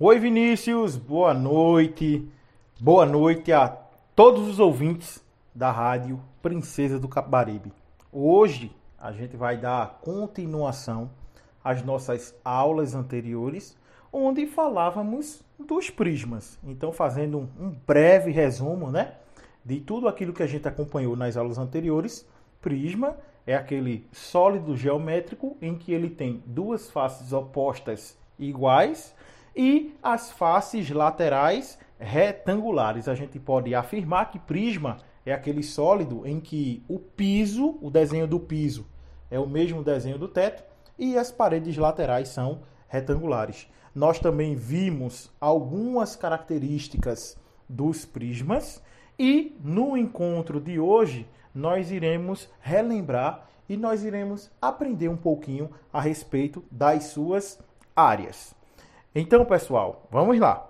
Oi Vinícius, boa noite. Boa noite a todos os ouvintes da rádio Princesa do Capibaribe. Hoje a gente vai dar continuação às nossas aulas anteriores, onde falávamos dos prismas. Então, fazendo um breve resumo, né, de tudo aquilo que a gente acompanhou nas aulas anteriores, prisma é aquele sólido geométrico em que ele tem duas faces opostas iguais e as faces laterais retangulares. A gente pode afirmar que prisma é aquele sólido em que o piso, o desenho do piso, é o mesmo desenho do teto e as paredes laterais são retangulares. Nós também vimos algumas características dos prismas e no encontro de hoje nós iremos relembrar e nós iremos aprender um pouquinho a respeito das suas áreas. Então, pessoal, vamos lá.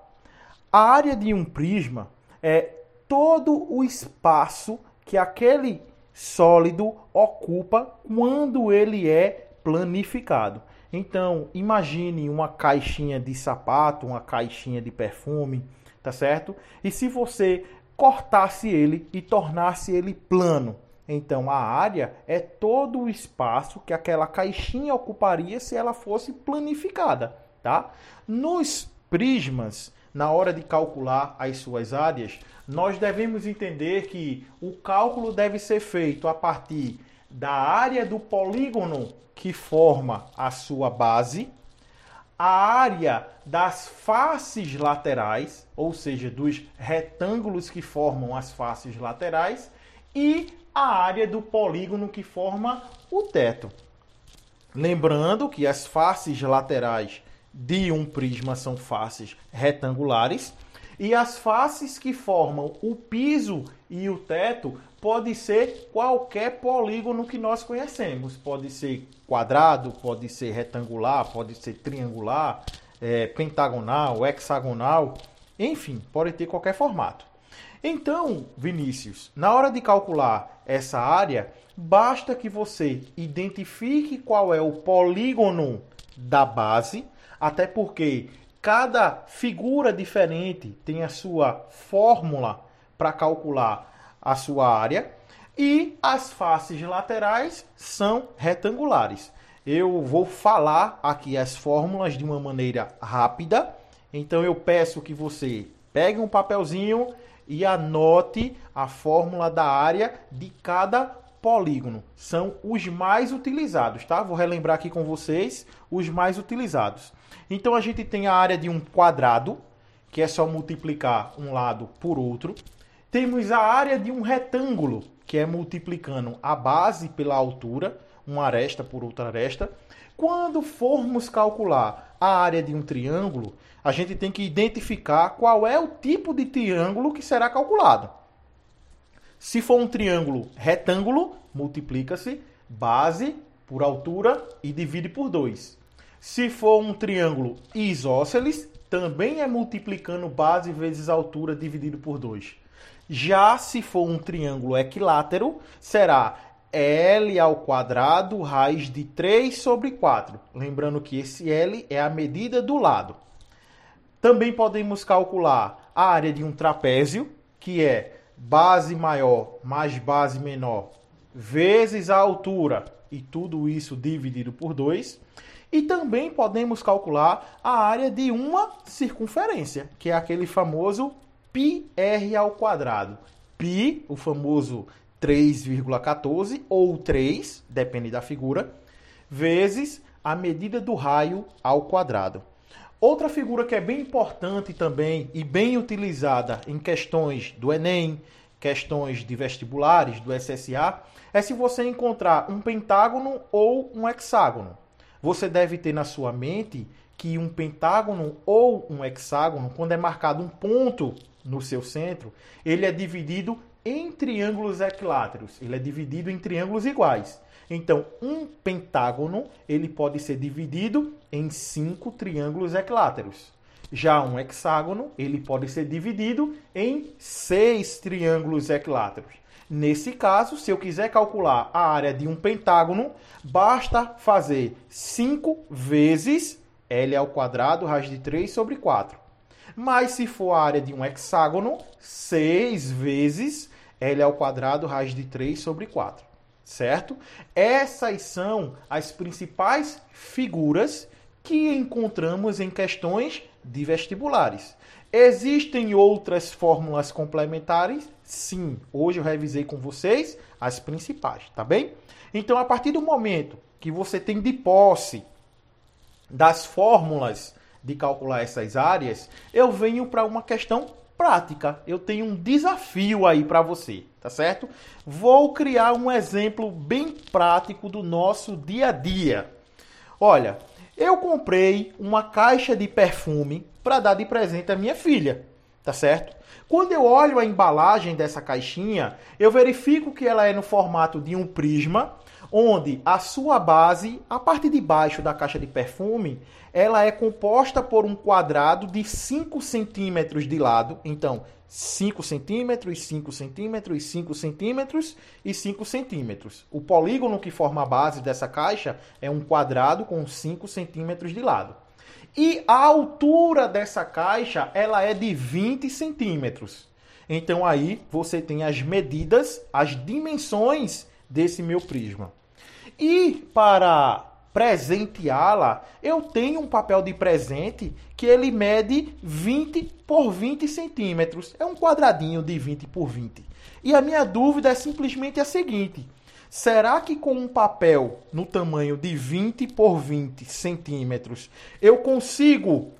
A área de um prisma é todo o espaço que aquele sólido ocupa quando ele é planificado. Então, imagine uma caixinha de sapato, uma caixinha de perfume, tá certo? E se você cortasse ele e tornasse ele plano, então a área é todo o espaço que aquela caixinha ocuparia se ela fosse planificada, tá? Nos prismas, na hora de calcular as suas áreas, nós devemos entender que o cálculo deve ser feito a partir da área do polígono que forma a sua base, a área das faces laterais, ou seja, dos retângulos que formam as faces laterais, e a área do polígono que forma o teto. Lembrando que as faces laterais de um prisma são faces retangulares e as faces que formam o piso e o teto pode ser qualquer polígono que nós conhecemos. Pode ser quadrado, pode ser retangular, pode ser triangular, é, pentagonal, hexagonal, enfim, pode ter qualquer formato. Então, Vinícius, na hora de calcular essa área, basta que você identifique qual é o polígono da base, até porque cada figura diferente tem a sua fórmula para calcular a sua área e as faces laterais são retangulares. Eu vou falar aqui as fórmulas de uma maneira rápida, então eu peço que você pegue um papelzinho e anote a fórmula da área de cada polígono. São os mais utilizados, tá? Vou relembrar aqui com vocês os mais utilizados. Então a gente tem a área de um quadrado, que é só multiplicar um lado por outro. Temos a área de um retângulo, que é multiplicando a base pela altura, uma aresta por outra aresta. Quando formos calcular a área de um triângulo, a gente tem que identificar qual é o tipo de triângulo que será calculado. Se for um triângulo retângulo, multiplica-se base por altura e divide por 2. Se for um triângulo isósceles, também é multiplicando base vezes altura dividido por 2. Já se for um triângulo equilátero, será L ao quadrado raiz de 3 sobre 4. Lembrando que esse L é a medida do lado. Também podemos calcular a área de um trapézio, que é base maior mais base menor vezes a altura, e tudo isso dividido por 2. E também podemos calcular a área de uma circunferência, que é aquele famoso πr ao quadrado. Π, o famoso 3,14 ou 3, depende da figura, vezes a medida do raio ao quadrado. Outra figura que é bem importante também e bem utilizada em questões do Enem, questões de vestibulares, do SSA, é se você encontrar um pentágono ou um hexágono. Você deve ter na sua mente que um pentágono ou um hexágono, quando é marcado um ponto no seu centro, ele é dividido em triângulos equiláteros. Ele é dividido em triângulos iguais. Então, um pentágono ele pode ser dividido em cinco triângulos equiláteros. Já um hexágono ele pode ser dividido em seis triângulos equiláteros. Nesse caso, se eu quiser calcular a área de um pentágono, basta fazer 5 vezes L ao quadrado, raiz de 3 sobre 4. Mas se for a área de um hexágono, 6 vezes L ao quadrado, raiz de 3 sobre 4. Certo? Essas são as principais figuras que encontramos em questões de vestibulares. Existem outras fórmulas complementares? Sim. Hoje eu revisei com vocês as principais, tá bem? Então, a partir do momento que você tem de posse das fórmulas de calcular essas áreas, eu venho para uma questão prática. Eu tenho um desafio aí para você, tá certo? Vou criar um exemplo bem prático do nosso dia a dia. Olha, eu comprei uma caixa de perfume para dar de presente à minha filha, tá certo? Quando eu olho a embalagem dessa caixinha, eu verifico que ela é no formato de um prisma, onde a sua base, a parte de baixo da caixa de perfume, ela é composta por um quadrado de 5 centímetros de lado. Então, 5 centímetros, 5 centímetros, 5 centímetros e 5 centímetros. O polígono que forma a base dessa caixa é um quadrado com 5 centímetros de lado. E a altura dessa caixa ela é de 20 centímetros. Então aí você tem as medidas, as dimensões desse meu prisma. E para presenteá-la, eu tenho um papel de presente que ele mede 20 por 20 centímetros. É um quadradinho de 20 por 20. E a minha dúvida é simplesmente a seguinte: será que com um papel no tamanho de 20 por 20 centímetros eu consigo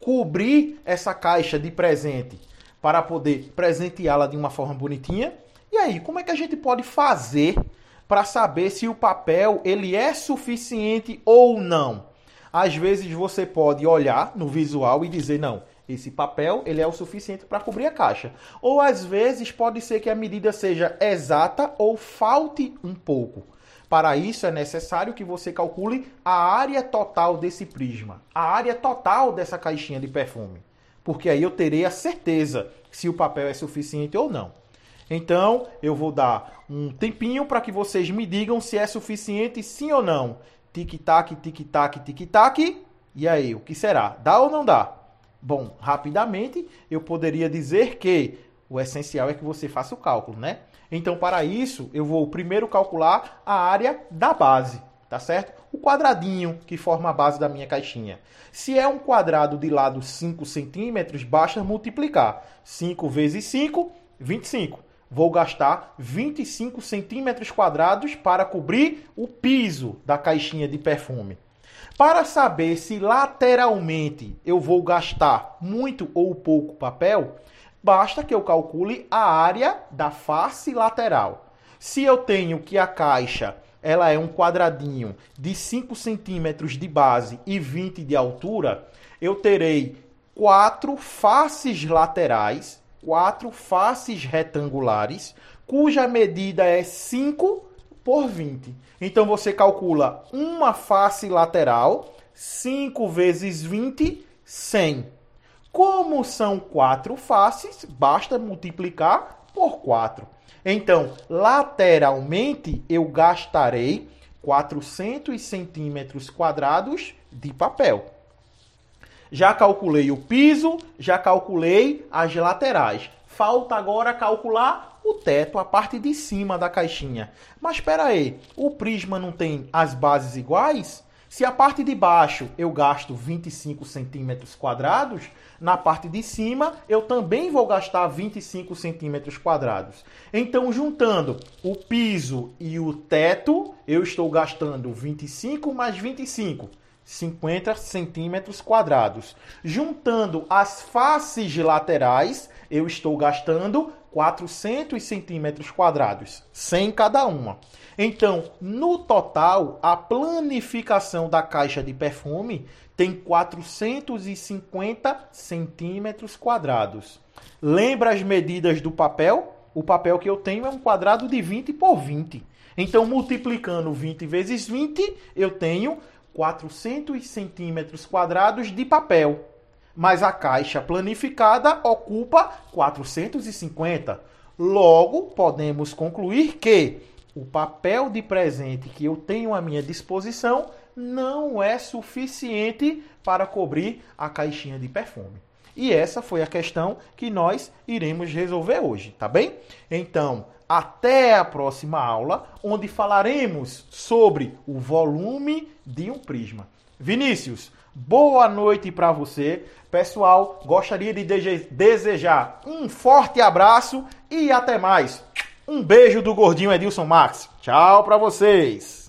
cobrir essa caixa de presente para poder presenteá-la de uma forma bonitinha? E aí, como é que a gente pode fazer para saber se o papel ele é suficiente ou não. Às vezes você pode olhar no visual e dizer não, esse papel ele é o suficiente para cobrir a caixa. Ou às vezes pode ser que a medida seja exata ou falte um pouco. Para isso é necessário que você calcule a área total desse prisma, a área total dessa caixinha de perfume, porque aí eu terei a certeza se o papel é suficiente ou não. Então, eu vou dar um tempinho para que vocês me digam se é suficiente sim ou não. Tic-tac, tic-tac, tic-tac. E aí, o que será? Dá ou não dá? Bom, rapidamente eu poderia dizer que o essencial é que você faça o cálculo, né? Então, para isso, eu vou primeiro calcular a área da base, tá certo? O quadradinho que forma a base da minha caixinha. Se é um quadrado de lado 5 centímetros, basta multiplicar. 5 vezes 5, 25 vou gastar 25 centímetros quadrados para cobrir o piso da caixinha de perfume. Para saber se lateralmente eu vou gastar muito ou pouco papel, basta que eu calcule a área da face lateral. Se eu tenho que a caixa ela é um quadradinho de 5 centímetros de base e 20 de altura, eu terei quatro faces laterais quatro faces retangulares, cuja medida é 5 por 20. Então você calcula uma face lateral, 5 vezes 20, 100. Como são quatro faces, basta multiplicar por 4. Então, lateralmente, eu gastarei 400 centímetros quadrados de papel. Já calculei o piso, já calculei as laterais. Falta agora calcular o teto, a parte de cima da caixinha. Mas espera aí, o prisma não tem as bases iguais? Se a parte de baixo eu gasto 25 centímetros quadrados, na parte de cima eu também vou gastar 25 centímetros quadrados. Então, juntando o piso e o teto, eu estou gastando 25 mais 25, 50 centímetros quadrados. Juntando as faces laterais, eu estou gastando 400 centímetros quadrados, 100 cada uma. Então, no total, a planificação da caixa de perfume tem 450 centímetros quadrados. Lembra as medidas do papel? O papel que eu tenho é um quadrado de 20 por 20. Então, multiplicando 20 vezes 20, eu tenho 400 centímetros quadrados de papel, mas a caixa planificada ocupa 450. Logo, podemos concluir que o papel de presente que eu tenho à minha disposição não é suficiente para cobrir a caixinha de perfume. E essa foi a questão que nós iremos resolver hoje, tá bem? Então, até a próxima aula, onde falaremos sobre o volume de um prisma. Vinícius, boa noite para você. Pessoal, gostaria de desejar um forte abraço e até mais. Um beijo do gordinho Edilson Max. Tchau para vocês.